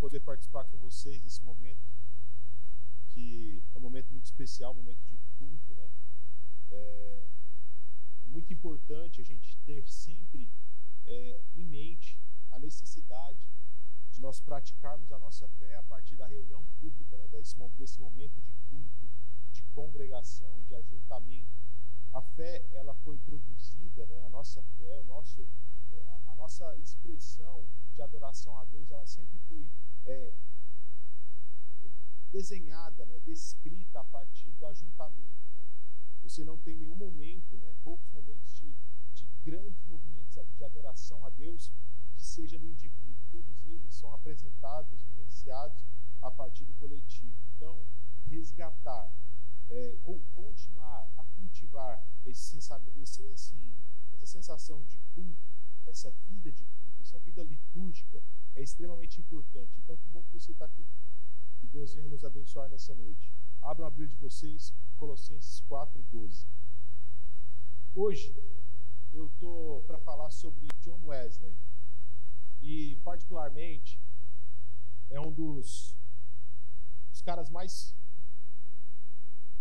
poder participar com vocês desse momento, que é um momento muito especial, um momento de culto, né? É, é muito importante a gente ter sempre é, em mente a necessidade de nós praticarmos a nossa fé a partir da reunião pública, né? desse, desse momento de culto, de congregação, de ajuntamento. A fé, ela foi produzida, né? a nossa fé, o nosso, nossa expressão de adoração a Deus, ela sempre foi é, desenhada, né, descrita a partir do ajuntamento. Né? Você não tem nenhum momento, né, poucos momentos de, de grandes movimentos de adoração a Deus que seja no indivíduo. Todos eles são apresentados, vivenciados a partir do coletivo. Então, resgatar, é, continuar a cultivar esse, esse, essa sensação de culto, essa vida de culto, essa vida litúrgica é extremamente importante. Então, que bom que você está aqui. Que Deus venha nos abençoar nessa noite. Abram a Bíblia de vocês, Colossenses 4,12. Hoje eu estou para falar sobre John Wesley. E, particularmente, é um dos, dos caras mais,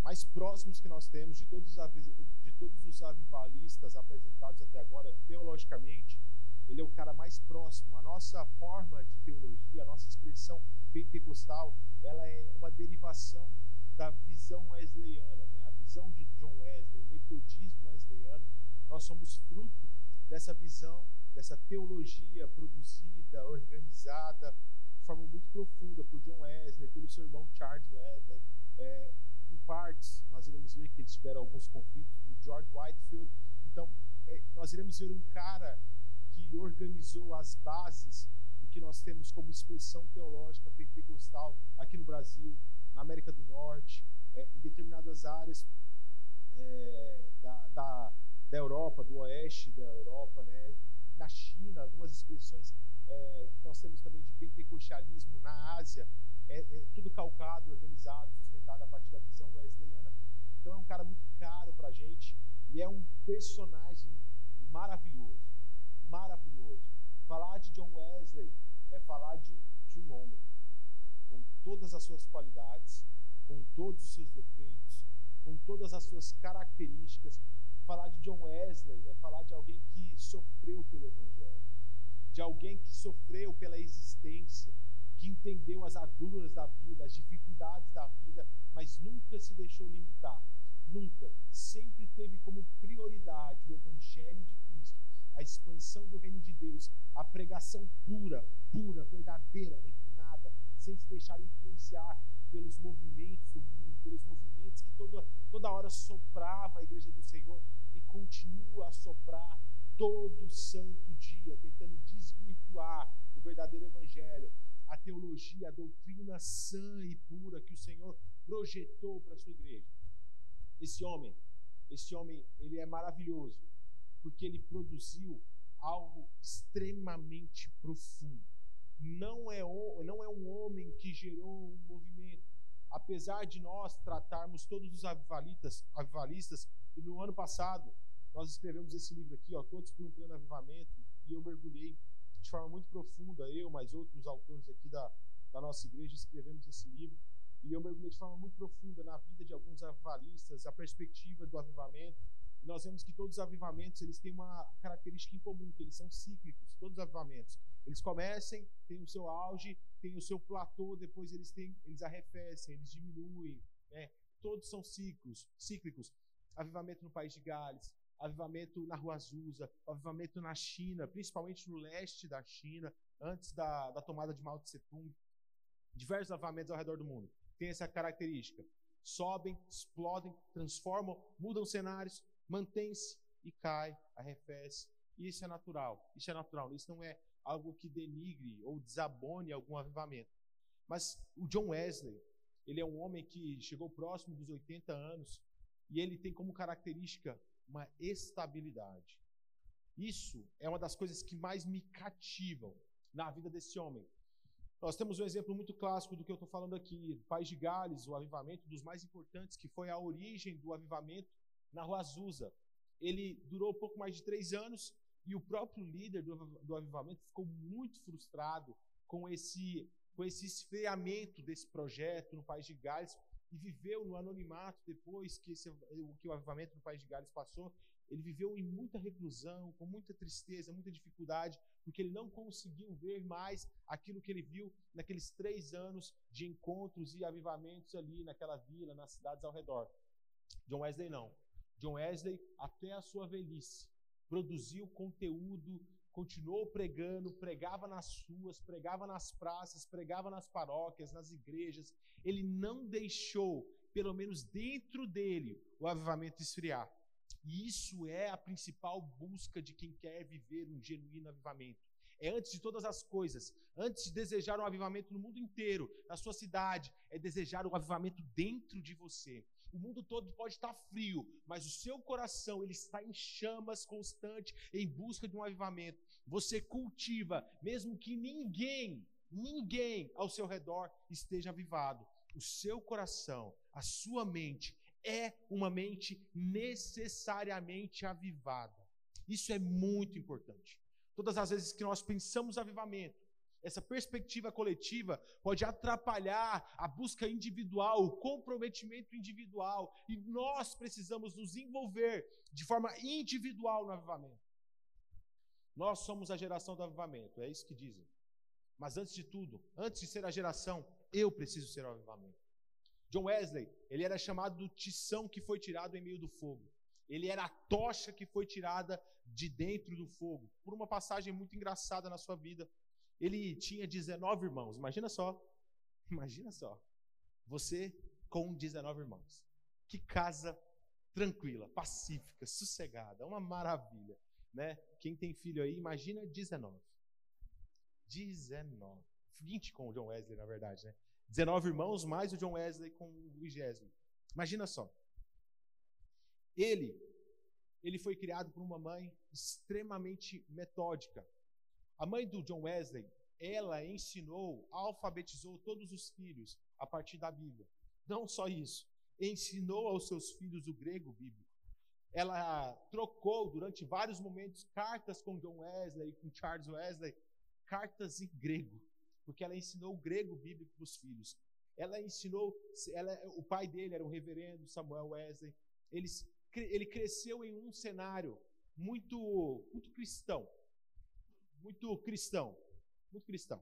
mais próximos que nós temos de todos, de todos os avivalistas apresentados até agora, teologicamente ele é o cara mais próximo. A nossa forma de teologia, a nossa expressão pentecostal, ela é uma derivação da visão wesleyana, né? a visão de John Wesley, o metodismo wesleyano. Nós somos fruto dessa visão, dessa teologia produzida, organizada, de forma muito profunda por John Wesley, pelo seu irmão Charles Wesley. É, partes, nós iremos ver que eles tiveram alguns conflitos do George Whitefield. Então, é, nós iremos ver um cara que organizou as bases do que nós temos como expressão teológica pentecostal aqui no Brasil, na América do Norte, é, em determinadas áreas é, da, da, da, Europa, do oeste da Europa, né, na China, algumas expressões é, que nós temos também de pentecostalismo na Ásia, é, é tudo calcado, organizado, sustentado a partir da visão wesleyana. Então é um cara muito caro para a gente e é um personagem maravilhoso maravilhoso. Falar de John Wesley é falar de de um homem com todas as suas qualidades, com todos os seus defeitos, com todas as suas características. Falar de John Wesley é falar de alguém que sofreu pelo Evangelho, de alguém que sofreu pela existência, que entendeu as agruras da vida, as dificuldades da vida, mas nunca se deixou limitar. Nunca. Sempre teve como prioridade o Evangelho de Cristo a expansão do reino de Deus, a pregação pura, pura, verdadeira, refinada, sem se deixar influenciar pelos movimentos do mundo, pelos movimentos que toda, toda hora soprava a igreja do Senhor e continua a soprar todo santo dia, tentando desvirtuar o verdadeiro evangelho, a teologia, a doutrina sã e pura que o Senhor projetou para a sua igreja. Esse homem, esse homem, ele é maravilhoso porque ele produziu algo extremamente profundo. Não é, não é um homem que gerou um movimento. Apesar de nós tratarmos todos os avivalistas, avivalistas e no ano passado nós escrevemos esse livro aqui, ó, Todos por um Pleno Avivamento, e eu mergulhei de forma muito profunda, eu, mais outros autores aqui da, da nossa igreja, escrevemos esse livro, e eu mergulhei de forma muito profunda na vida de alguns avivalistas, a perspectiva do avivamento, e nós vemos que todos os avivamentos eles têm uma característica em comum, que eles são cíclicos, todos os avivamentos. Eles começam, têm o seu auge, têm o seu platô, depois eles têm, eles arrefecem, eles diminuem. Né? Todos são ciclos, cíclicos. Avivamento no país de Gales, avivamento na Rua Azusa, avivamento na China, principalmente no leste da China, antes da, da tomada de Mao Tse Tung. Diversos avivamentos ao redor do mundo têm essa característica. Sobem, explodem, transformam, mudam cenários, mantém-se e cai, arrefece. Isso é natural. Isso é natural. Isso não é algo que denigre ou desabone algum avivamento. Mas o John Wesley, ele é um homem que chegou próximo dos 80 anos e ele tem como característica uma estabilidade. Isso é uma das coisas que mais me cativam na vida desse homem. Nós temos um exemplo muito clássico do que eu estou falando aqui. País de Gales, o avivamento dos mais importantes, que foi a origem do avivamento na Rua Azusa. Ele durou pouco mais de três anos e o próprio líder do, do avivamento ficou muito frustrado com esse com esse esfriamento desse projeto no país de Gales e viveu no anonimato depois que, esse, que o avivamento no país de Gales passou. Ele viveu em muita reclusão, com muita tristeza, muita dificuldade, porque ele não conseguiu ver mais aquilo que ele viu naqueles três anos de encontros e avivamentos ali naquela vila, nas cidades ao redor. John Wesley não. John Wesley, até a sua velhice, produziu conteúdo, continuou pregando, pregava nas ruas, pregava nas praças, pregava nas paróquias, nas igrejas. Ele não deixou, pelo menos dentro dele, o avivamento esfriar. E isso é a principal busca de quem quer viver um genuíno avivamento. É antes de todas as coisas, antes de desejar um avivamento no mundo inteiro, na sua cidade, é desejar um avivamento dentro de você. O mundo todo pode estar frio, mas o seu coração ele está em chamas constante em busca de um avivamento. Você cultiva, mesmo que ninguém, ninguém ao seu redor esteja avivado. O seu coração, a sua mente é uma mente necessariamente avivada. Isso é muito importante. Todas as vezes que nós pensamos avivamento, essa perspectiva coletiva pode atrapalhar a busca individual, o comprometimento individual, e nós precisamos nos envolver de forma individual no avivamento. Nós somos a geração do avivamento, é isso que dizem. Mas antes de tudo, antes de ser a geração, eu preciso ser o avivamento. John Wesley, ele era chamado do tição que foi tirado em meio do fogo. Ele era a tocha que foi tirada de dentro do fogo. Por uma passagem muito engraçada na sua vida, ele tinha 19 irmãos. Imagina só. Imagina só. Você com 19 irmãos. Que casa tranquila, pacífica, sossegada, uma maravilha, né? Quem tem filho aí, imagina 19. 19. 20 com o John Wesley, na verdade, né? 19 irmãos, mais o John Wesley com o vigésimo. Imagina só. Ele, ele foi criado por uma mãe extremamente metódica. A mãe do John Wesley, ela ensinou, alfabetizou todos os filhos a partir da Bíblia. Não só isso, ensinou aos seus filhos o grego bíblico. Ela trocou durante vários momentos cartas com John Wesley, com Charles Wesley, cartas em grego porque ela ensinou o grego bíblico para os filhos. Ela ensinou, ela, o pai dele era o reverendo Samuel Wesley. Eles, ele cresceu em um cenário muito, muito cristão, muito cristão, muito cristão.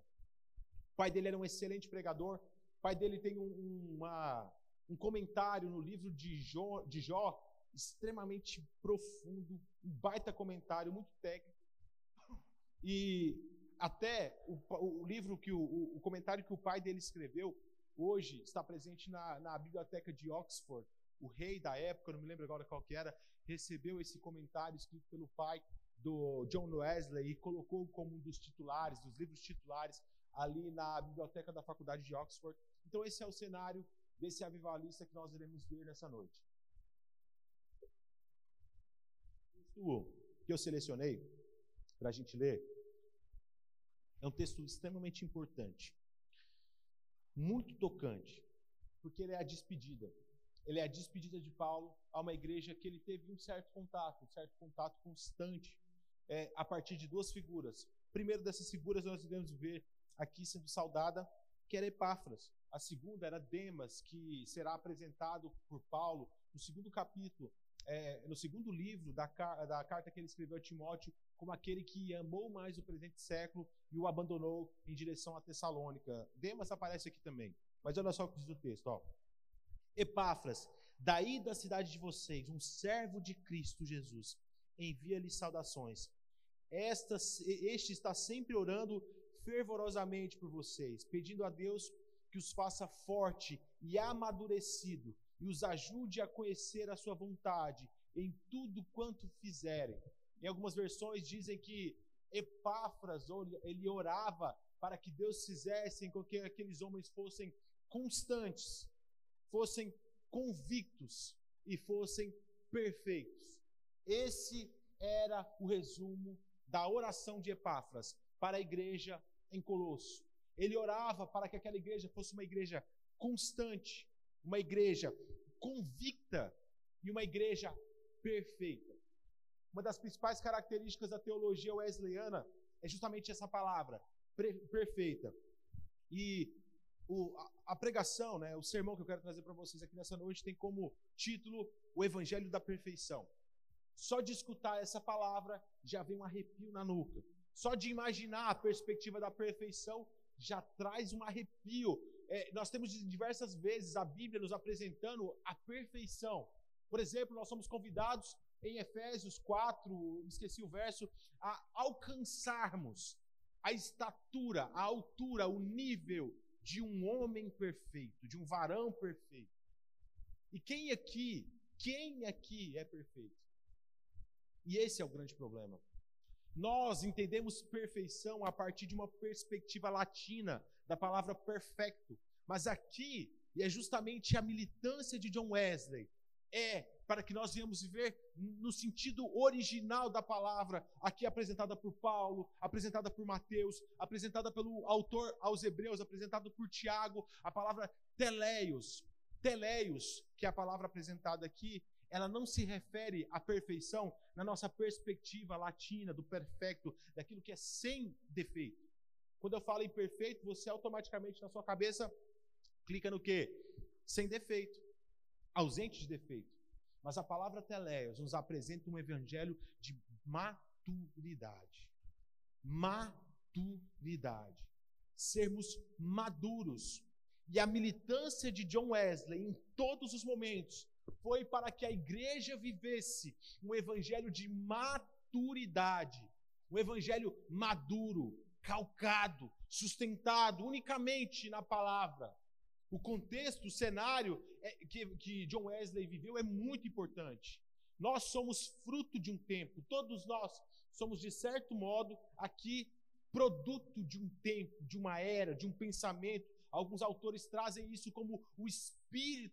O pai dele era um excelente pregador. O pai dele tem um, uma, um comentário no livro de Jó, de Jó extremamente profundo, um baita comentário, muito técnico. E até o, o livro que o, o, comentário que o pai dele escreveu hoje está presente na, na biblioteca de Oxford. O rei da época, não me lembro agora qual que era, recebeu esse comentário escrito pelo pai do John Wesley e colocou como um dos titulares, dos livros titulares, ali na biblioteca da faculdade de Oxford. Então esse é o cenário desse avivalista que nós iremos ver nessa noite. O que eu selecionei para a gente ler é um texto extremamente importante, muito tocante, porque ele é a despedida. Ele é a despedida de Paulo a uma igreja que ele teve um certo contato, um certo contato constante, é, a partir de duas figuras. Primeiro dessas figuras nós iremos ver aqui sendo saudada, que era Epáfras. A segunda era Demas, que será apresentado por Paulo no segundo capítulo, é, no segundo livro da, da carta que ele escreveu a Timóteo, como aquele que amou mais o presente século e o abandonou em direção a Tessalônica. Demas aparece aqui também. Mas olha só o que diz o texto. Ó. Epáfras, daí da cidade de vocês, um servo de Cristo Jesus, envia-lhe saudações. Esta, este está sempre orando fervorosamente por vocês, pedindo a Deus que os faça forte e amadurecido e os ajude a conhecer a sua vontade em tudo quanto fizerem. Em algumas versões dizem que Epáfras, ele orava para que Deus fizesse com que aqueles homens fossem constantes, fossem convictos e fossem perfeitos. Esse era o resumo da oração de Epáfras para a igreja em Colosso. Ele orava para que aquela igreja fosse uma igreja constante, uma igreja convicta e uma igreja perfeita. Uma das principais características da teologia wesleyana é justamente essa palavra, perfeita. E o, a, a, pregação, né, o sermão que eu quero trazer para vocês aqui nessa noite tem como título O Evangelho da Perfeição. Só de escutar essa palavra já vem um arrepio na nuca. Só de imaginar a perspectiva da perfeição já traz um arrepio. É, nós temos diversas vezes a Bíblia nos apresentando a perfeição. Por exemplo, nós somos convidados em Efésios 4, esqueci o verso, a alcançarmos a estatura, a altura, o nível de um homem perfeito, de um varão perfeito. E quem aqui, quem aqui é perfeito? E esse é o grande problema. Nós entendemos perfeição a partir de uma perspectiva latina da palavra perfecto. Mas aqui, e é justamente a militância de John Wesley, é para que nós venhamos viver no sentido original da palavra, aqui apresentada por Paulo, apresentada por Mateus, apresentada pelo autor aos Hebreus, apresentada por Tiago, a palavra teleios. Teleios, que é a palavra apresentada aqui, ela não se refere à perfeição na nossa perspectiva latina do perfeito, daquilo que é sem defeito. Quando eu falo em perfeito, você automaticamente na sua cabeça clica no quê? Sem defeito, ausente de defeito. Mas a palavra teleios nos apresenta um evangelho de maturidade. Maturidade. Sermos maduros. E a militância de John Wesley em todos os momentos foi para que a igreja vivesse um evangelho de maturidade, um evangelho maduro, calcado, sustentado unicamente na palavra. O contexto, o cenário é, que, John Wesley viveu é muito importante. Nós somos fruto de um tempo, todos nós somos, de certo modo, aqui produto de um tempo, de uma era, de um pensamento, Alguns autores trazem isso como o espírito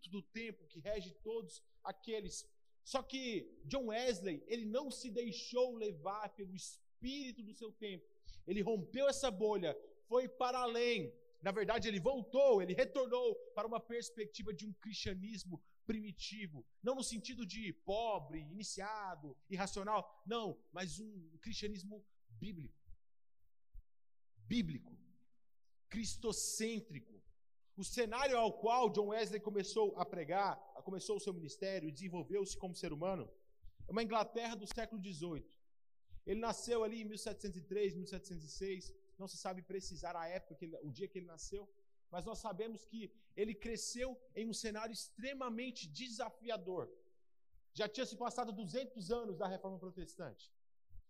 do tempo que rege todos aqueles. Só que John Wesley, ele não se deixou levar pelo espírito do seu tempo. Ele rompeu essa bolha, foi para além. Na verdade, ele voltou, ele retornou para uma perspectiva de um cristianismo primitivo, não no sentido de pobre, iniciado, irracional, não, mas um cristianismo bíblico. Bíblico cristocêntrico. O cenário ao qual John Wesley começou a pregar, começou o seu ministério desenvolveu-se como ser humano, é uma Inglaterra do século XVIII. Ele nasceu ali em 1703, 1706, não se sabe precisar a época, ele, o dia que ele nasceu, mas nós sabemos que ele cresceu em um cenário extremamente desafiador. Já tinha se passado 200 anos da reforma protestante.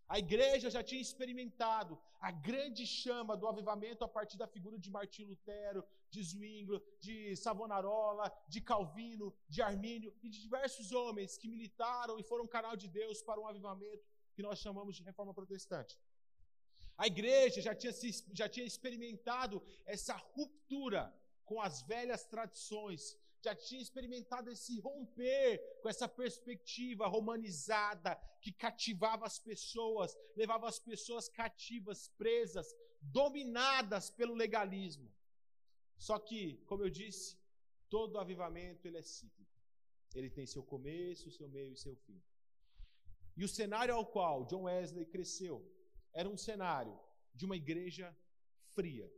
A igreja já tinha experimentado a grande chama do avivamento a partir da figura de Martim Lutero, de Zwinglio, de Savonarola, de Calvino, de Armínio e de diversos homens que militaram e foram canal de Deus para um avivamento que nós chamamos de reforma protestante. A igreja já tinha, já tinha experimentado essa ruptura com as velhas tradições, já tinha experimentado esse romper com essa perspectiva romanizada que cativava as pessoas, levava as pessoas cativas, presas, dominadas pelo legalismo. Só que, como eu disse, todo avivamento ele é cíclico. Ele tem seu começo, seu meio e seu fim. E o cenário ao qual John Wesley cresceu era um cenário de uma igreja fria,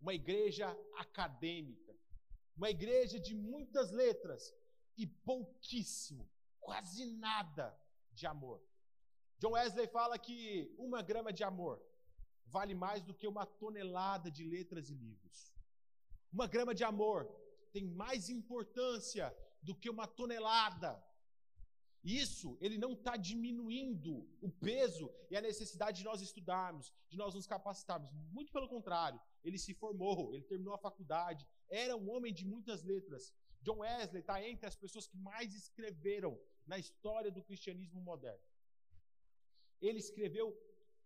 uma igreja acadêmica, uma igreja de muitas letras e pouquíssimo, quase nada de amor. John Wesley fala que uma grama de amor vale mais do que uma tonelada de letras e livros. Uma grama de amor tem mais importância do que uma tonelada. Isso, ele não está diminuindo o peso e a necessidade de nós estudarmos, de nós nos capacitarmos. Muito pelo contrário, ele se formou, ele terminou a faculdade, era um homem de muitas letras. John Wesley está entre as pessoas que mais escreveram na história do cristianismo moderno. Ele escreveu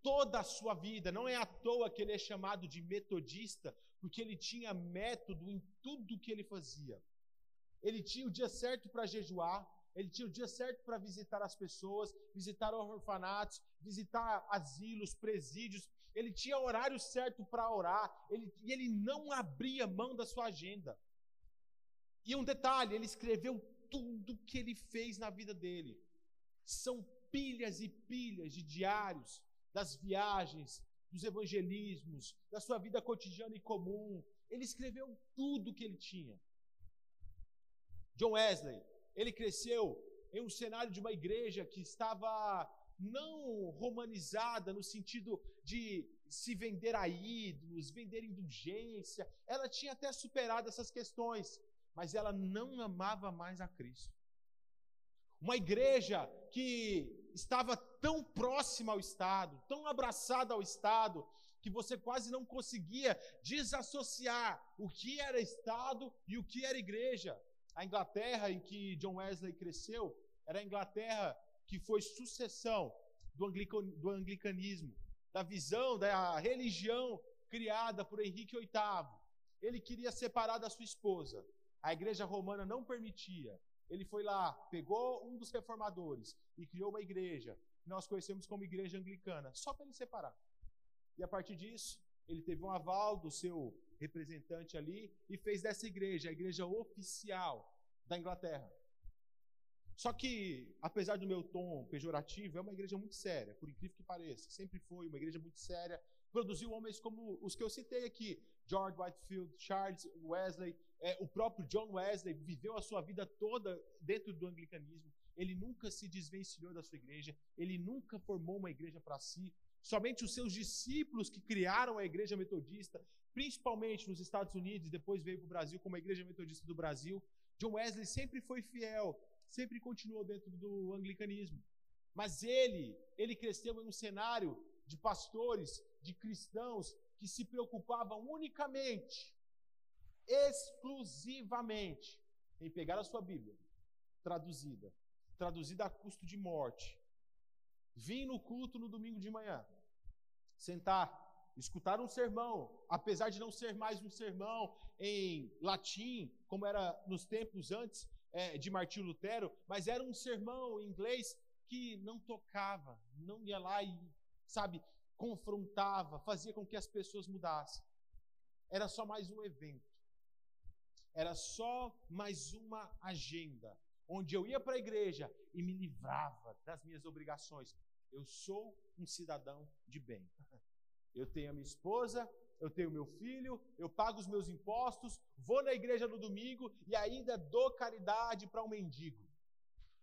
toda a sua vida, não é à toa que ele é chamado de metodista, porque ele tinha método em tudo que ele fazia. Ele tinha o dia certo para jejuar, ele tinha o dia certo para visitar as pessoas, visitar orfanatos, visitar asilos, presídios, ele tinha horário certo para orar, ele, e ele não abria mão da sua agenda. E um detalhe, ele escreveu tudo que ele fez na vida dele. São pilhas e pilhas de diários, das viagens, dos evangelismos, da sua vida cotidiana e comum. Ele escreveu tudo que ele tinha. John Wesley, ele cresceu em um cenário de uma igreja que estava não romanizada no sentido de se vender a ídolos, vender indulgência. Ela tinha até superado essas questões, mas ela não amava mais a Cristo. Uma igreja que estava tão próxima ao Estado, tão abraçada ao Estado, que você quase não conseguia desassociar o que era Estado e o que era igreja. A Inglaterra em que John Wesley cresceu era a Inglaterra que foi sucessão do, do anglicanismo, da visão da religião criada por Henrique VIII. Ele queria separar da sua esposa. A igreja romana não permitia. Ele foi lá, pegou um dos reformadores e criou uma igreja, que nós conhecemos como igreja anglicana, só para ele separar. E a partir disso, ele teve um aval do seu representante ali e fez dessa igreja a igreja oficial da Inglaterra. Só que, apesar do meu tom pejorativo, é uma igreja muito séria, por incrível que pareça. Sempre foi uma igreja muito séria. Produziu homens como os que eu citei aqui: George Whitefield, Charles Wesley, é, o próprio John Wesley viveu a sua vida toda dentro do anglicanismo. Ele nunca se desvencilhou da sua igreja, ele nunca formou uma igreja para si. Somente os seus discípulos que criaram a igreja metodista, principalmente nos Estados Unidos, depois veio para o Brasil como a igreja metodista do Brasil. John Wesley sempre foi fiel sempre continuou dentro do anglicanismo. Mas ele, ele cresceu em um cenário de pastores, de cristãos que se preocupavam unicamente, exclusivamente em pegar a sua Bíblia, traduzida, traduzida a custo de morte, vir no culto no domingo de manhã, sentar, escutar um sermão, apesar de não ser mais um sermão em latim, como era nos tempos antes, é, de Martinho Lutero, mas era um sermão em inglês que não tocava, não ia lá e, sabe, confrontava, fazia com que as pessoas mudassem. Era só mais um evento. Era só mais uma agenda, onde eu ia para a igreja e me livrava das minhas obrigações. Eu sou um cidadão de bem. Eu tenho a minha esposa, eu tenho meu filho, eu pago os meus impostos, vou na igreja no domingo e ainda dou caridade para um mendigo.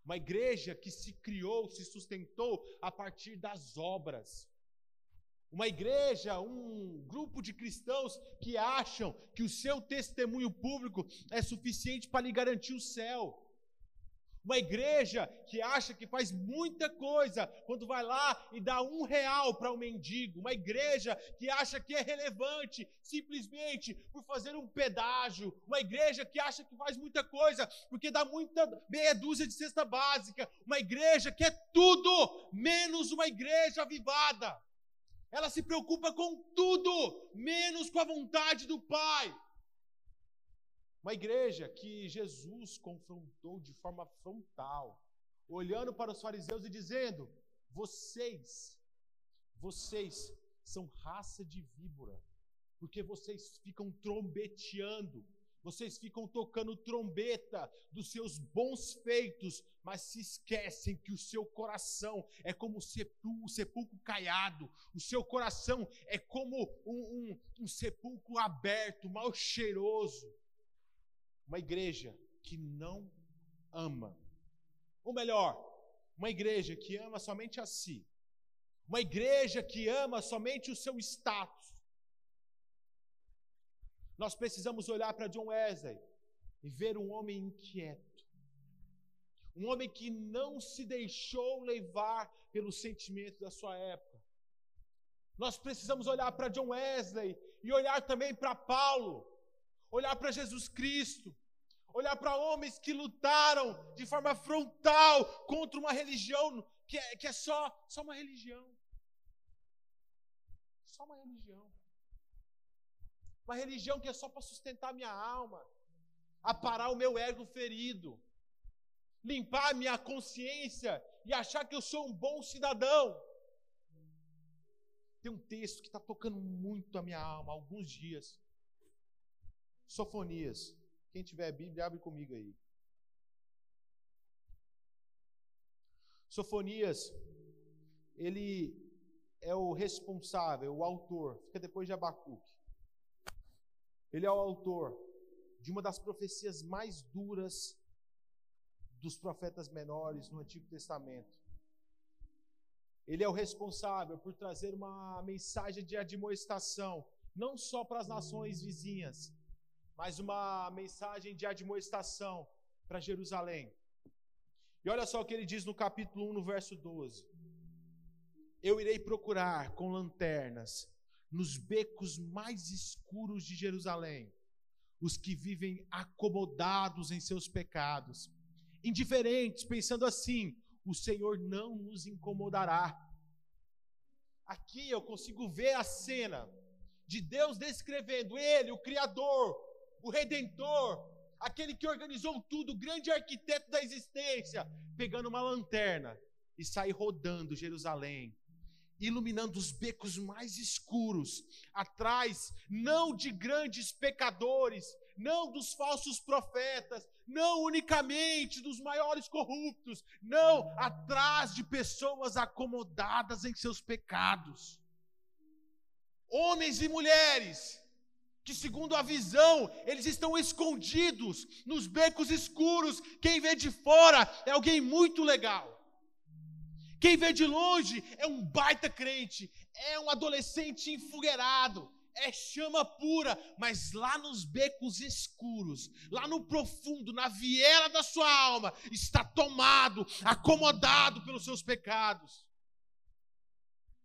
Uma igreja que se criou, se sustentou a partir das obras. Uma igreja, um grupo de cristãos que acham que o seu testemunho público é suficiente para lhe garantir o céu. Uma igreja que acha que faz muita coisa quando vai lá e dá um real para um mendigo. Uma igreja que acha que é relevante simplesmente por fazer um pedágio. Uma igreja que acha que faz muita coisa porque dá muita meia dúzia de cesta básica. Uma igreja que é tudo menos uma igreja avivada. Ela se preocupa com tudo menos com a vontade do Pai. Uma igreja que Jesus confrontou de forma frontal, olhando para os fariseus e dizendo: Vocês, vocês são raça de víbora, porque vocês ficam trombeteando, vocês ficam tocando trombeta dos seus bons feitos, mas se esquecem que o seu coração é como um sepulcro caiado, o seu coração é como um, um, um sepulcro aberto, mal cheiroso. Uma igreja que não ama. Ou melhor, uma igreja que ama somente a si. Uma igreja que ama somente o seu status. Nós precisamos olhar para John Wesley e ver um homem inquieto. Um homem que não se deixou levar pelo sentimento da sua época. Nós precisamos olhar para John Wesley e olhar também para Paulo olhar para Jesus Cristo, olhar para homens que lutaram de forma frontal contra uma religião que é, que é só, só uma religião. Só uma religião. Uma religião que é só para sustentar minha alma, aparar o meu ego ferido, limpar a minha consciência e achar que eu sou um bom cidadão. Tem um texto que está tocando muito a minha alma há alguns dias. Sofonias. Quem tiver Bíblia, abre comigo aí. Sofonias, ele é o responsável, o autor, fica depois de Abacuque. Ele é o autor de uma das profecias mais duras dos profetas menores no Antigo Testamento. Ele é o responsável por trazer uma mensagem de admoestação, não só para as nações vizinhas, mas uma mensagem de admoestação para Jerusalém. E olha só o que ele diz no capítulo 1, no verso 12: Eu irei procurar com lanternas nos becos mais escuros de Jerusalém os que vivem acomodados em seus pecados, indiferentes, pensando assim: o Senhor não nos incomodará. Aqui eu consigo ver a cena de Deus descrevendo Ele, o Criador, o Redentor, aquele que organizou tudo, o grande arquiteto da existência, pegando uma lanterna e sair rodando Jerusalém, iluminando os becos mais escuros, atrás não de grandes pecadores, não dos falsos profetas, não unicamente dos maiores corruptos, não atrás de pessoas acomodadas em seus pecados. Homens e mulheres que, segundo a visão, eles estão escondidos nos becos escuros. Quem vê de fora é alguém muito legal. Quem vê de longe é um baita crente, é um adolescente enfogueirado, é chama pura, mas lá nos becos escuros, lá no profundo, na viela da sua alma, está tomado, acomodado pelos seus pecados.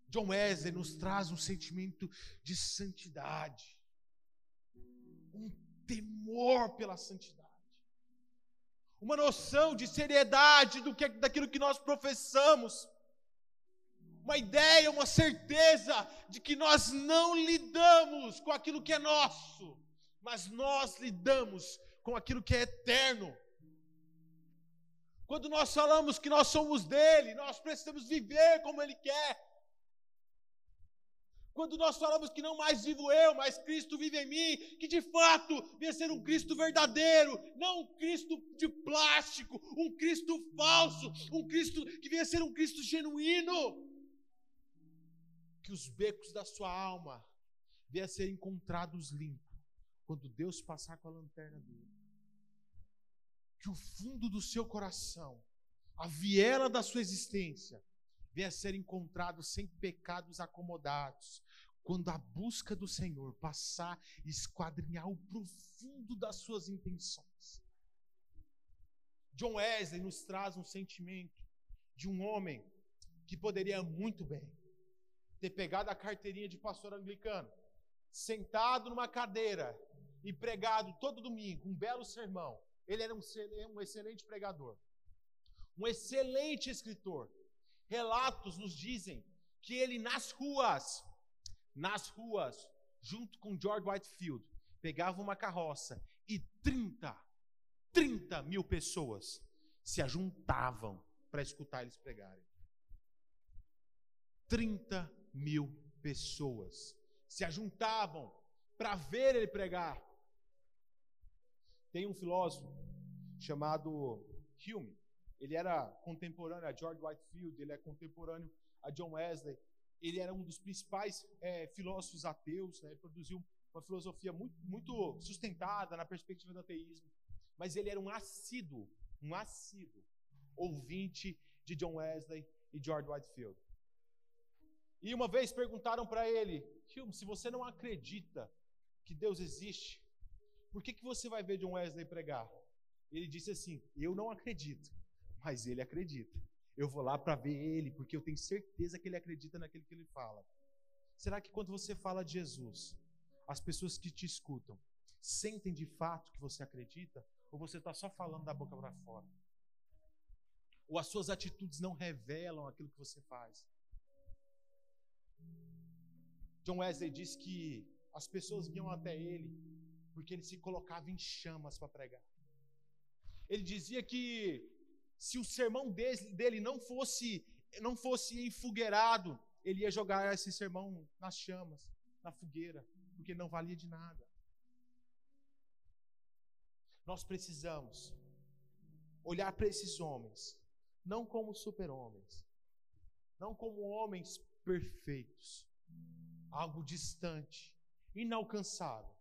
John Wesley nos traz um sentimento de santidade, um temor pela santidade, uma noção de seriedade do que, daquilo que nós professamos uma ideia, uma certeza de que nós não lidamos com aquilo que é nosso, mas nós lidamos com aquilo que é eterno. Quando nós falamos que nós somos dele, nós precisamos viver como ele quer. Quando nós falamos que não mais vivo eu, mas Cristo vive em mim, que de fato venha ser um Cristo verdadeiro, não um Cristo de plástico, um Cristo falso, um Cristo que venha ser um Cristo genuíno que os becos da sua alma venham a ser encontrados limpos quando Deus passar com a lanterna dele. Que o fundo do seu coração, a viela da sua existência, venha a ser encontrado sem pecados acomodados, quando a busca do Senhor passar e esquadrinhar o profundo das suas intenções. John Wesley nos traz um sentimento de um homem que poderia muito bem ter pegado a carteirinha de pastor anglicano, sentado numa cadeira e pregado todo domingo um belo sermão. Ele era um, um excelente pregador, um excelente escritor. Relatos nos dizem que ele nas ruas, nas ruas, junto com George Whitefield, pegava uma carroça e 30, 30 mil pessoas se ajuntavam para escutar eles pregarem. 30 mil pessoas se ajuntavam para ver ele pregar. Tem um filósofo chamado Hume, ele era contemporâneo a George Whitefield, ele é contemporâneo a John Wesley, ele era um dos principais é, filósofos ateus, né? produziu uma filosofia muito, muito sustentada na perspectiva do ateísmo, mas ele era um assíduo, um assíduo ouvinte de John Wesley e George Whitefield. E uma vez perguntaram para ele: Hume, se você não acredita que Deus existe, por que, que você vai ver John Wesley pregar? Ele disse assim: Eu não acredito, mas ele acredita. Eu vou lá para ver ele, porque eu tenho certeza que ele acredita naquilo que ele fala. Será que quando você fala de Jesus, as pessoas que te escutam sentem de fato que você acredita? Ou você está só falando da boca para fora? Ou as suas atitudes não revelam aquilo que você faz? John Wesley diz que as pessoas vinham até ele porque ele se colocava em chamas para pregar. Ele dizia que se o sermão dele não fosse não fosse enfogueirado, ele ia jogar esse sermão nas chamas, na fogueira, porque não valia de nada. Nós precisamos olhar para esses homens, não como super-homens, não como homens perfeitos, algo distante, inalcançável.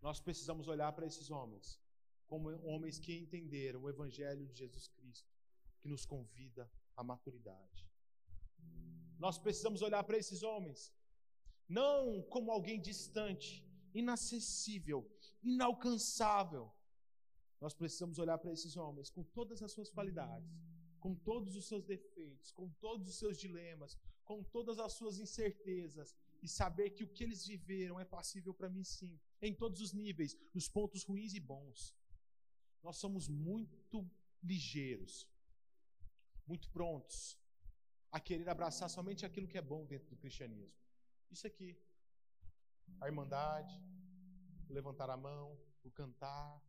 Nós precisamos olhar para esses homens como homens que entenderam o Evangelho de Jesus Cristo, que nos convida à maturidade. Nós precisamos olhar para esses homens, não como alguém distante, inacessível, inalcançável. Nós precisamos olhar para esses homens com todas as suas qualidades, com todos os seus defeitos, com todos os seus dilemas, com todas as suas incertezas e saber que o que eles viveram é passível para mim sim, em todos os níveis, nos pontos ruins e bons. Nós somos muito ligeiros, muito prontos a querer abraçar somente aquilo que é bom dentro do cristianismo. Isso aqui, a irmandade, o levantar a mão, o cantar,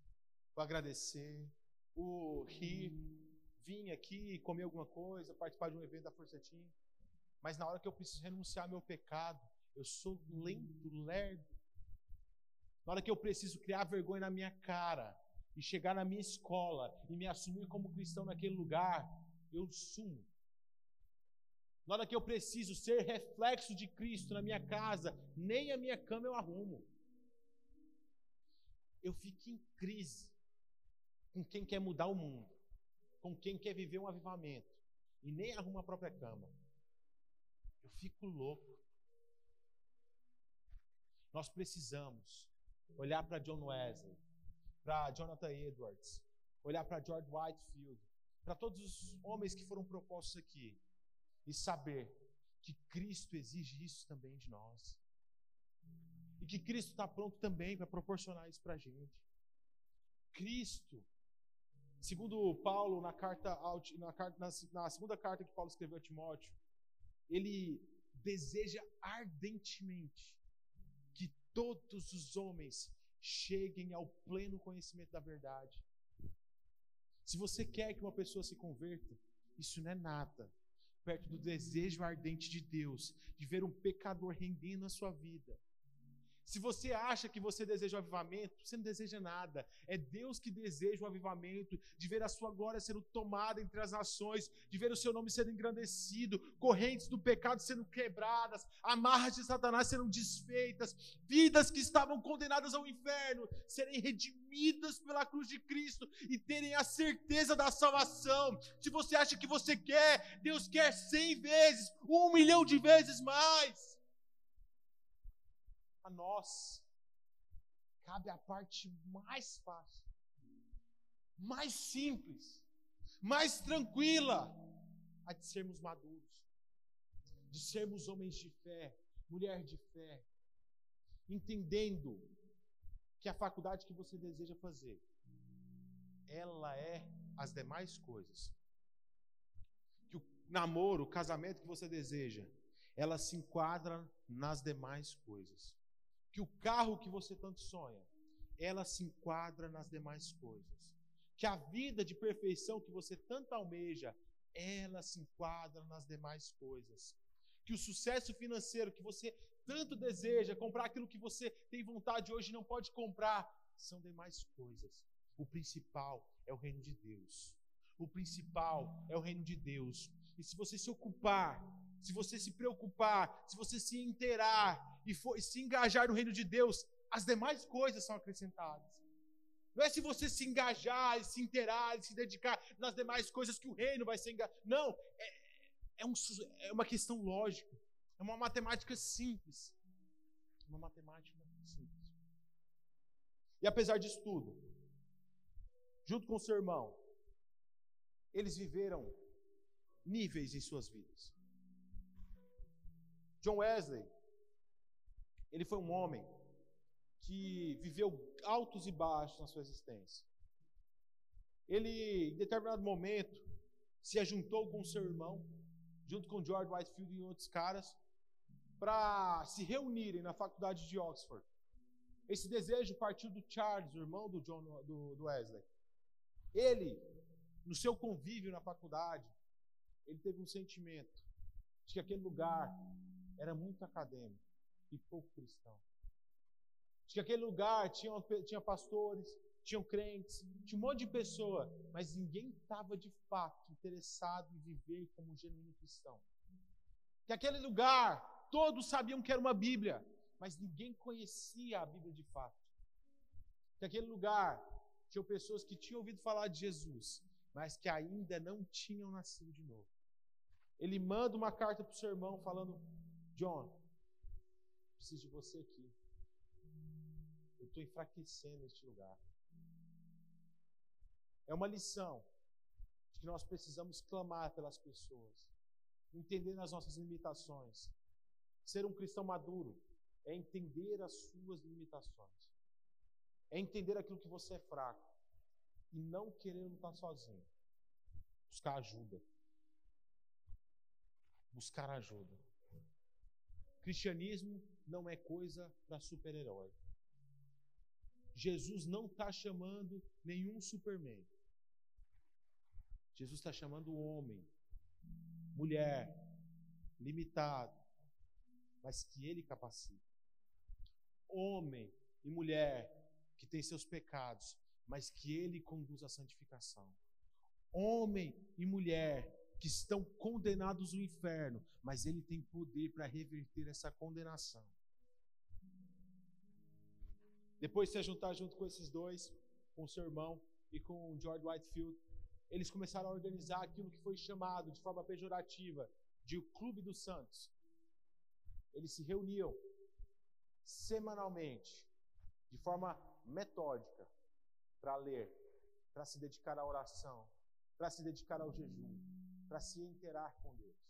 o agradecer, o rir, vir aqui comer alguma coisa, participar de um evento da Força Team. Mas na hora que eu preciso renunciar ao meu pecado, eu sou lento, lerdo. Na hora que eu preciso criar vergonha na minha cara e chegar na minha escola e me assumir como cristão naquele lugar, eu sumo. Na hora que eu preciso ser reflexo de Cristo na minha casa, nem a minha cama eu arrumo. Eu fico em crise com quem quer mudar o mundo, com quem quer viver um avivamento e nem arruma a própria cama. Eu fico louco. Nós precisamos olhar para John Wesley, para Jonathan Edwards, olhar para George Whitefield, para todos os homens que foram propostos aqui e saber que Cristo exige isso também de nós. E que Cristo está pronto também para proporcionar isso para a gente. Cristo, segundo Paulo, na, carta, na, na segunda carta que Paulo escreveu a Timóteo, ele deseja ardentemente que todos os homens cheguem ao pleno conhecimento da verdade. Se você quer que uma pessoa se converta, isso não é nada perto do desejo ardente de Deus de ver um pecador rendendo a sua vida. Se você acha que você deseja o avivamento, você não deseja nada. É Deus que deseja o avivamento, de ver a sua glória sendo tomada entre as nações, de ver o seu nome sendo engrandecido, correntes do pecado sendo quebradas, amarras de Satanás sendo desfeitas, vidas que estavam condenadas ao inferno serem redimidas pela cruz de Cristo e terem a certeza da salvação. Se você acha que você quer, Deus quer cem vezes, um milhão de vezes mais a nós cabe a parte mais fácil, mais simples, mais tranquila, a de sermos maduros, de sermos homens de fé, mulher de fé, entendendo que a faculdade que você deseja fazer, ela é as demais coisas. Que o namoro, o casamento que você deseja, ela se enquadra nas demais coisas que o carro que você tanto sonha, ela se enquadra nas demais coisas. Que a vida de perfeição que você tanto almeja, ela se enquadra nas demais coisas. Que o sucesso financeiro que você tanto deseja, comprar aquilo que você tem vontade hoje e não pode comprar, são demais coisas. O principal é o reino de Deus. O principal é o reino de Deus. E se você se ocupar se você se preocupar, se você se inteirar e, for, e se engajar no reino de Deus, as demais coisas são acrescentadas. Não é se você se engajar, e se inteirar, e se dedicar nas demais coisas que o reino vai ser engajado. Não, é, é, um, é uma questão lógica. É uma matemática simples. Uma matemática simples. E apesar disso tudo, junto com seu irmão, eles viveram níveis em suas vidas. John Wesley, ele foi um homem que viveu altos e baixos na sua existência. Ele, em determinado momento, se ajuntou com seu irmão, junto com George Whitefield e outros caras, para se reunirem na faculdade de Oxford. Esse desejo partiu do Charles, o irmão do, John, do, do Wesley. Ele, no seu convívio na faculdade, ele teve um sentimento de que aquele lugar era muito acadêmico e pouco cristão. De que aquele lugar tinha, tinha pastores, tinham crentes, tinha um monte de pessoa, mas ninguém estava de fato interessado em viver como um genuíno cristão. Que aquele lugar, todos sabiam que era uma Bíblia, mas ninguém conhecia a Bíblia de fato. Que aquele lugar tinham pessoas que tinham ouvido falar de Jesus, mas que ainda não tinham nascido de novo. Ele manda uma carta para o seu irmão falando: John, preciso de você aqui. Eu estou enfraquecendo este lugar. É uma lição de que nós precisamos clamar pelas pessoas, entender as nossas limitações. Ser um cristão maduro é entender as suas limitações, é entender aquilo que você é fraco e não querer lutar sozinho. Buscar ajuda. Buscar ajuda. Cristianismo não é coisa para super-herói. Jesus não está chamando nenhum superman. Jesus está chamando homem, mulher, limitado, mas que ele capacita. Homem e mulher que tem seus pecados, mas que ele conduz à santificação. Homem e mulher que estão condenados no inferno, mas ele tem poder para reverter essa condenação. Depois de se juntar junto com esses dois, com o seu irmão e com o George Whitefield, eles começaram a organizar aquilo que foi chamado de forma pejorativa de o Clube dos Santos. Eles se reuniam semanalmente, de forma metódica, para ler, para se dedicar à oração, para se dedicar ao jejum, para se inteirar com Deus.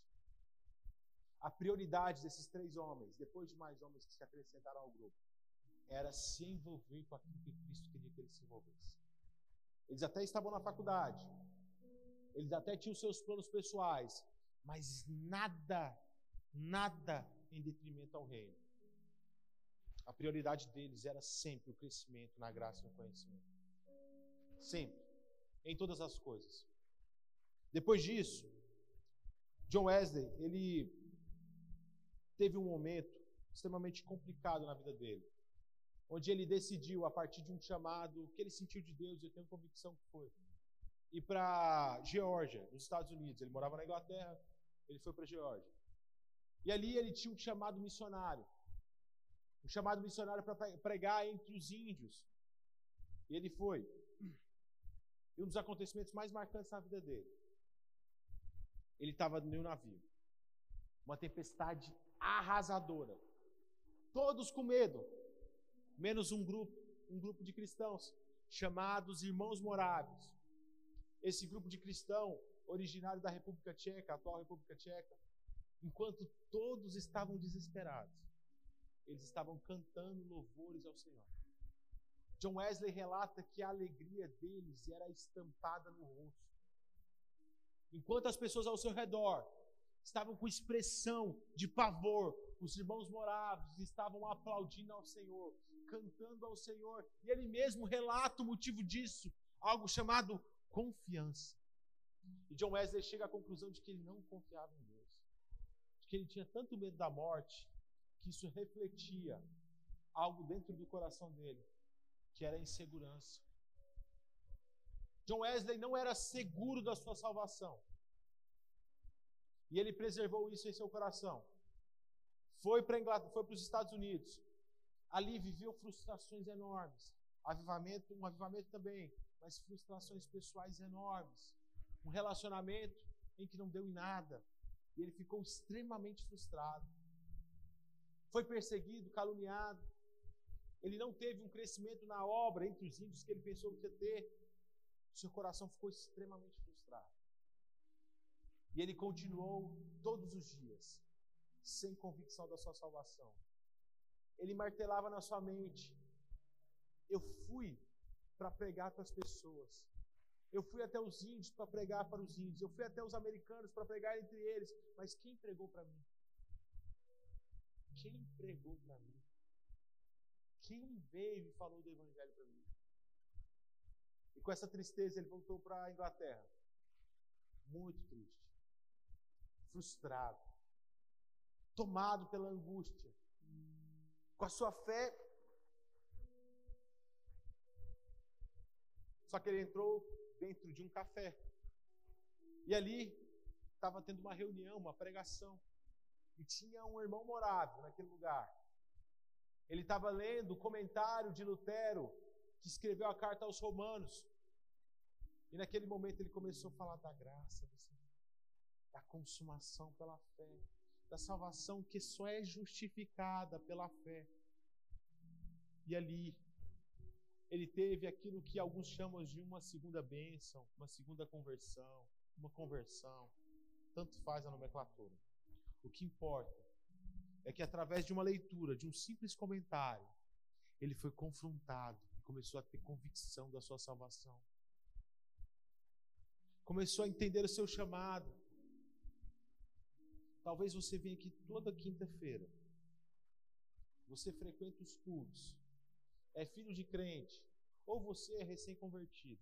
A prioridade desses três homens, depois de mais homens que se acrescentaram ao grupo, era se envolver com aquilo que Cristo queria que eles se envolvessem. Eles até estavam na faculdade, eles até tinham seus planos pessoais, mas nada, nada em detrimento ao reino. A prioridade deles era sempre o crescimento na graça e no conhecimento. Sempre. Em todas as coisas. Depois disso, John Wesley, ele teve um momento extremamente complicado na vida dele, onde ele decidiu, a partir de um chamado que ele sentiu de Deus, eu tenho convicção que foi, ir para Geórgia, nos Estados Unidos. Ele morava na Inglaterra, ele foi para Geórgia. E ali ele tinha um chamado missionário. Um chamado missionário para pregar entre os índios. E ele foi. E um dos acontecimentos mais marcantes na vida dele. Ele estava no navio. Uma tempestade arrasadora. Todos com medo, menos um grupo, um grupo de cristãos chamados Irmãos Moráveis. Esse grupo de cristão, originário da República Tcheca, atual República Tcheca, enquanto todos estavam desesperados, eles estavam cantando louvores ao Senhor. John Wesley relata que a alegria deles era estampada no rosto. Enquanto as pessoas ao seu redor estavam com expressão de pavor, os irmãos moráveis estavam aplaudindo ao Senhor, cantando ao Senhor, e ele mesmo relata o motivo disso, algo chamado confiança. E John Wesley chega à conclusão de que ele não confiava em Deus, de que ele tinha tanto medo da morte, que isso refletia algo dentro do coração dele, que era a insegurança. John Wesley não era seguro da sua salvação. E ele preservou isso em seu coração. Foi para foi os Estados Unidos. Ali viveu frustrações enormes. Avivamento, um avivamento também, mas frustrações pessoais enormes. Um relacionamento em que não deu em nada. E ele ficou extremamente frustrado. Foi perseguido, caluniado. Ele não teve um crescimento na obra entre os índios que ele pensou que ia ter. Seu coração ficou extremamente frustrado. E ele continuou todos os dias, sem convicção da sua salvação. Ele martelava na sua mente: Eu fui para pregar para as pessoas. Eu fui até os índios para pregar para os índios. Eu fui até os americanos para pregar entre eles. Mas quem pregou para mim? Quem pregou para mim? Quem veio e falou do Evangelho para mim? E com essa tristeza ele voltou para a Inglaterra. Muito triste. Frustrado. Tomado pela angústia. Com a sua fé. Só que ele entrou dentro de um café. E ali estava tendo uma reunião, uma pregação. e tinha um irmão morado naquele lugar. Ele estava lendo o comentário de Lutero, que escreveu a carta aos Romanos. E naquele momento ele começou a falar da graça do Senhor, da consumação pela fé, da salvação que só é justificada pela fé. E ali ele teve aquilo que alguns chamam de uma segunda bênção, uma segunda conversão, uma conversão. Tanto faz a nomenclatura. O que importa é que através de uma leitura, de um simples comentário, ele foi confrontado e começou a ter convicção da sua salvação. Começou a entender o seu chamado. Talvez você venha aqui toda quinta-feira. Você frequenta os cultos. É filho de crente. Ou você é recém-convertido.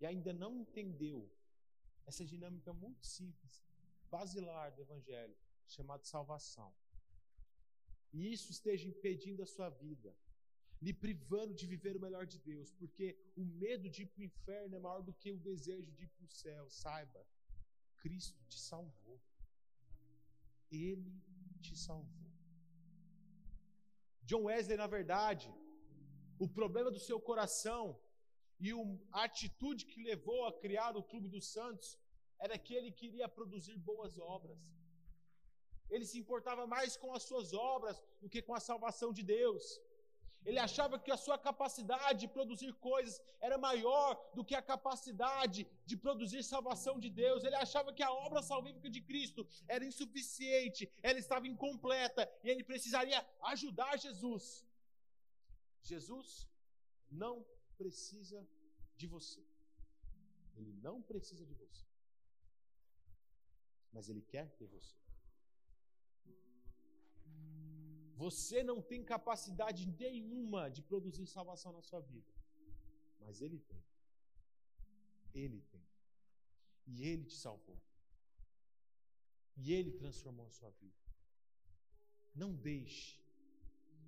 E ainda não entendeu essa dinâmica muito simples, basilar do Evangelho, chamado salvação. E isso esteja impedindo a sua vida, lhe privando de viver o melhor de Deus, porque o medo de ir para o inferno é maior do que o desejo de ir para o céu. Saiba, Cristo te salvou. Ele te salvou. John Wesley, na verdade, o problema do seu coração e a atitude que levou a criar o Clube dos Santos era que ele queria produzir boas obras. Ele se importava mais com as suas obras do que com a salvação de Deus. Ele achava que a sua capacidade de produzir coisas era maior do que a capacidade de produzir salvação de Deus. Ele achava que a obra salvífica de Cristo era insuficiente, ela estava incompleta e ele precisaria ajudar Jesus. Jesus não precisa de você. Ele não precisa de você. Mas ele quer ter você. Você não tem capacidade nenhuma de produzir salvação na sua vida. Mas ele tem. Ele tem. E ele te salvou. E ele transformou a sua vida. Não deixe,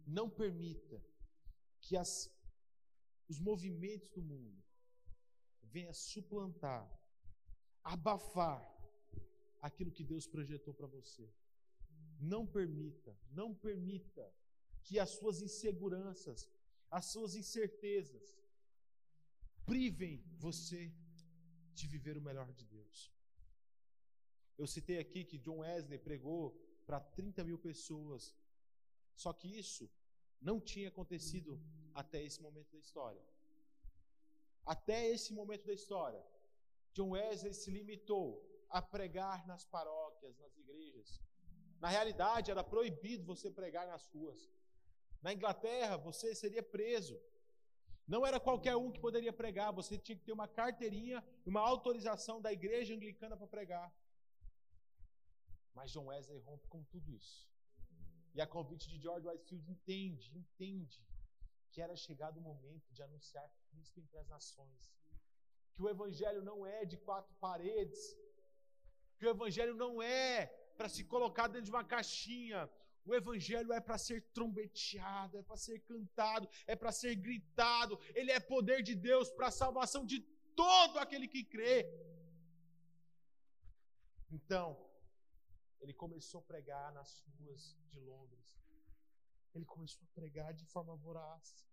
não permita que as os movimentos do mundo venha suplantar, abafar aquilo que Deus projetou para você. Não permita, não permita que as suas inseguranças, as suas incertezas privem você de viver o melhor de Deus. Eu citei aqui que John Wesley pregou para 30 mil pessoas, só que isso não tinha acontecido até esse momento da história. Até esse momento da história, John Wesley se limitou a pregar nas paróquias, nas igrejas. Na realidade, era proibido você pregar nas ruas. Na Inglaterra, você seria preso. Não era qualquer um que poderia pregar, você tinha que ter uma carteirinha, uma autorização da igreja anglicana para pregar. Mas John Wesley rompe com tudo isso. E a convite de George Whitefield entende, entende que era chegado o momento de anunciar Cristo entre as nações. Que o Evangelho não é de quatro paredes. Que o Evangelho não é para se colocar dentro de uma caixinha. O Evangelho é para ser trombeteado, é para ser cantado, é para ser gritado. Ele é poder de Deus para a salvação de todo aquele que crê. Então, ele começou a pregar nas ruas de Londres. Ele começou a pregar de forma voraz.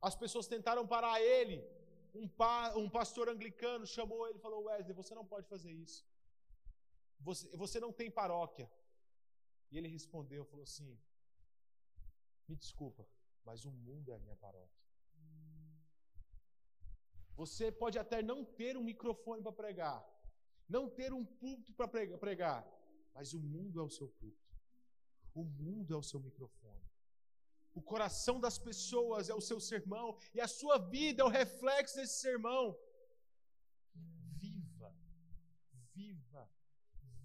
As pessoas tentaram parar ele. Um, pa, um pastor anglicano chamou ele e falou: Wesley, você não pode fazer isso. Você, você não tem paróquia. E ele respondeu: falou assim, me desculpa, mas o mundo é a minha paróquia. Você pode até não ter um microfone para pregar, não ter um púlpito para pregar, mas o mundo é o seu culto. O mundo é o seu microfone. O coração das pessoas é o seu sermão e a sua vida é o reflexo desse sermão. Viva, viva,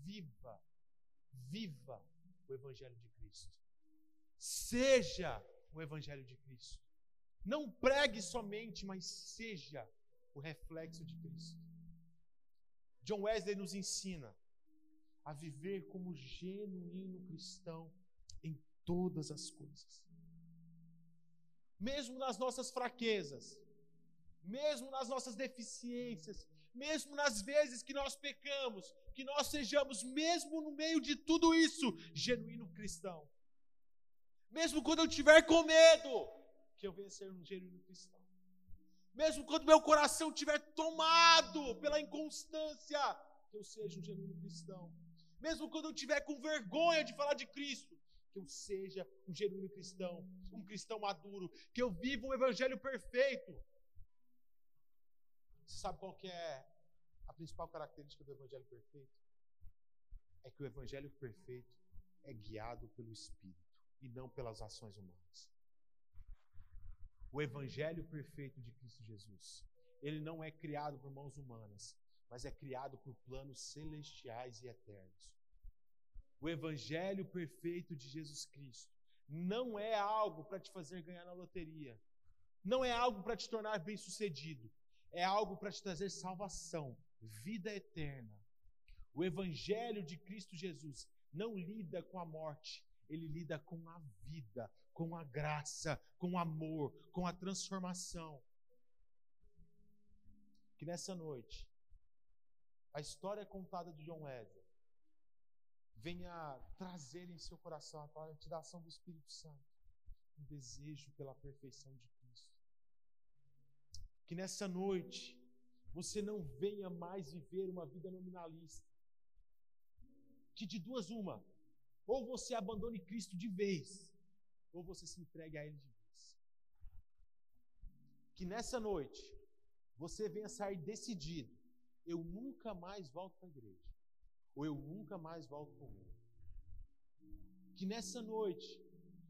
viva, viva o Evangelho de Cristo. Seja o Evangelho de Cristo. Não pregue somente, mas seja o reflexo de Cristo. John Wesley nos ensina a viver como genuíno cristão em todas as coisas. Mesmo nas nossas fraquezas, mesmo nas nossas deficiências, mesmo nas vezes que nós pecamos, que nós sejamos, mesmo no meio de tudo isso, genuíno cristão. Mesmo quando eu tiver com medo, que eu venha ser um genuíno cristão. Mesmo quando meu coração estiver tomado pela inconstância, que eu seja um genuíno cristão. Mesmo quando eu tiver com vergonha de falar de Cristo, que eu seja um genuíno cristão, um cristão maduro, que eu viva um evangelho perfeito. Você sabe qual que é a principal característica do evangelho perfeito? É que o evangelho perfeito é guiado pelo Espírito e não pelas ações humanas. O evangelho perfeito de Cristo Jesus, ele não é criado por mãos humanas, mas é criado por planos celestiais e eternos. O evangelho perfeito de Jesus Cristo não é algo para te fazer ganhar na loteria. Não é algo para te tornar bem-sucedido. É algo para te trazer salvação, vida eterna. O evangelho de Cristo Jesus não lida com a morte, ele lida com a vida, com a graça, com o amor, com a transformação. Que nessa noite, a história contada de John Wesley venha trazer em seu coração, a ação do Espírito Santo, um desejo pela perfeição de Cristo. Que nessa noite você não venha mais viver uma vida nominalista. Que de duas uma, ou você abandone Cristo de vez, ou você se entregue a Ele de vez. Que nessa noite você venha sair decidido: eu nunca mais volto para a igreja ou eu nunca mais volto para o mundo. Que nessa noite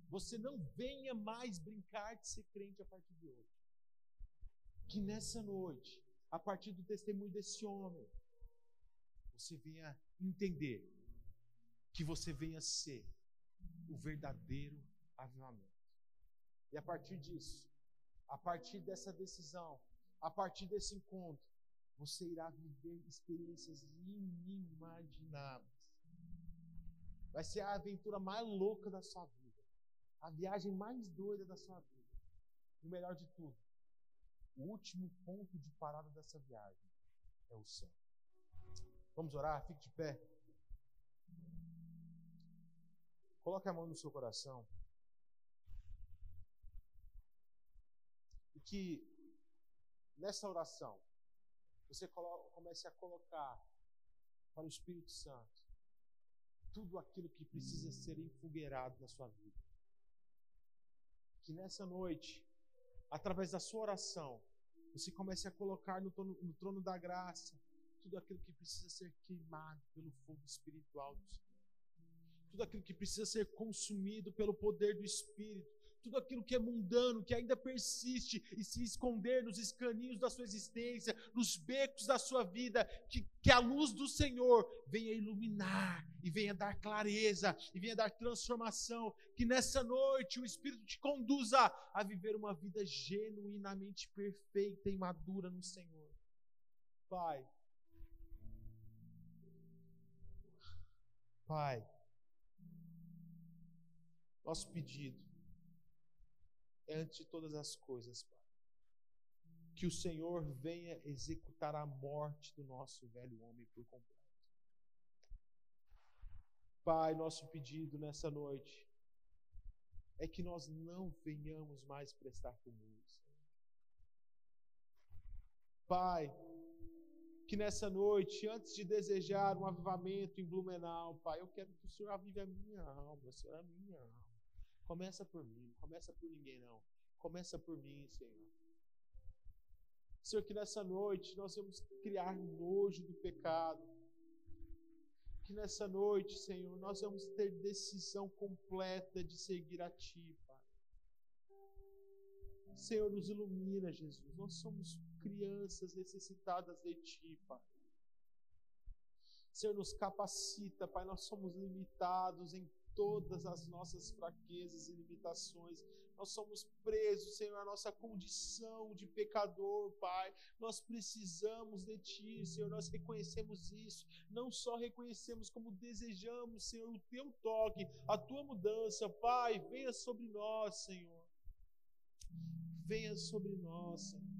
você não venha mais brincar de ser crente a partir de hoje. Que nessa noite, a partir do testemunho desse homem, você venha entender que você venha ser o verdadeiro avivamento. E a partir disso, a partir dessa decisão, a partir desse encontro, você irá viver experiências inimagináveis. Vai ser a aventura mais louca da sua vida, a viagem mais doida da sua vida. E o melhor de tudo, o último ponto de parada dessa viagem é o céu. Vamos orar? Fique de pé. Coloque a mão no seu coração. E que nessa oração você comece a colocar para o Espírito Santo tudo aquilo que precisa ser enfogueirado na sua vida. Que nessa noite, através da sua oração, você comece a colocar no trono, no trono da graça tudo aquilo que precisa ser queimado pelo fogo espiritual do Senhor. Tudo aquilo que precisa ser consumido pelo poder do Espírito tudo aquilo que é mundano, que ainda persiste e se esconder nos escaninhos da sua existência, nos becos da sua vida, que, que a luz do Senhor venha iluminar e venha dar clareza e venha dar transformação, que nessa noite o Espírito te conduza a viver uma vida genuinamente perfeita e madura no Senhor. Pai, Pai, nosso pedido antes de todas as coisas, Pai. Que o Senhor venha executar a morte do nosso velho homem por completo. Pai, nosso pedido nessa noite é que nós não venhamos mais prestar comum, Senhor. Pai, que nessa noite, antes de desejar um avivamento em Blumenau, Pai, eu quero que o Senhor avive a minha alma, Senhor, a minha alma. Começa por mim, não começa por ninguém, não. Começa por mim, Senhor. Senhor, que nessa noite nós vamos criar nojo do pecado. Que nessa noite, Senhor, nós vamos ter decisão completa de seguir a Ti, Pai. Senhor, nos ilumina, Jesus. Nós somos crianças necessitadas de Ti, Pai. Senhor, nos capacita, Pai. Nós somos limitados em todas as nossas fraquezas e limitações. Nós somos presos, Senhor, à nossa condição de pecador, Pai. Nós precisamos de Ti, Senhor. Nós reconhecemos isso. Não só reconhecemos, como desejamos, Senhor, o Teu toque, a Tua mudança, Pai. Venha sobre nós, Senhor. Venha sobre nós, Senhor.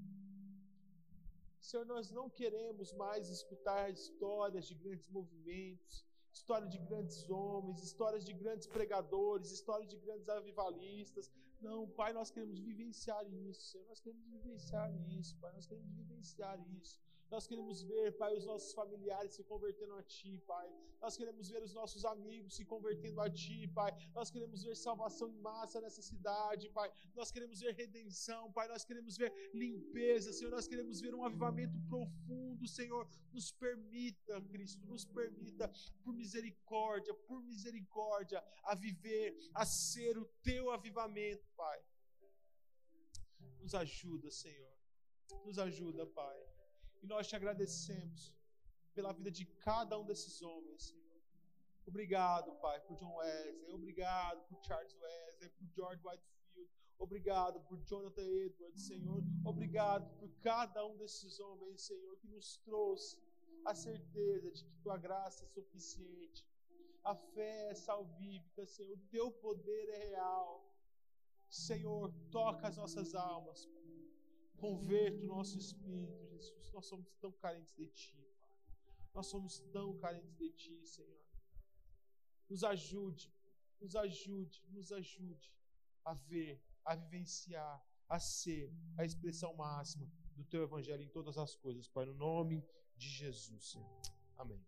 Senhor, nós não queremos mais escutar histórias de grandes movimentos, história de grandes homens, histórias de grandes pregadores, histórias de grandes avivalistas. Não, Pai, nós queremos vivenciar isso, Senhor. Nós queremos vivenciar isso, Pai. Nós queremos vivenciar isso. Nós queremos ver, Pai, os nossos familiares se convertendo a Ti, Pai. Nós queremos ver os nossos amigos se convertendo a Ti, Pai. Nós queremos ver salvação em massa nessa cidade, Pai. Nós queremos ver redenção, Pai. Nós queremos ver limpeza, Senhor. Nós queremos ver um avivamento profundo, Senhor. Nos permita, Cristo, nos permita, por misericórdia, por misericórdia, a viver, a ser o Teu avivamento, Pai. Nos ajuda, Senhor. Nos ajuda, Pai. E nós te agradecemos pela vida de cada um desses homens, Senhor. Obrigado, Pai, por John Wesley. Obrigado por Charles Wesley, por George Whitefield. Obrigado por Jonathan Edwards, Senhor. Obrigado por cada um desses homens, Senhor, que nos trouxe a certeza de que tua graça é suficiente. A fé é salvífica, Senhor. O teu poder é real. Senhor, toca as nossas almas, Pai. Converta o nosso espírito, Jesus. Nós somos tão carentes de Ti, Pai. Nós somos tão carentes de Ti, Senhor. Nos ajude, nos ajude, nos ajude a ver, a vivenciar, a ser a expressão máxima do Teu Evangelho em todas as coisas, Pai, no nome de Jesus, Senhor. Amém.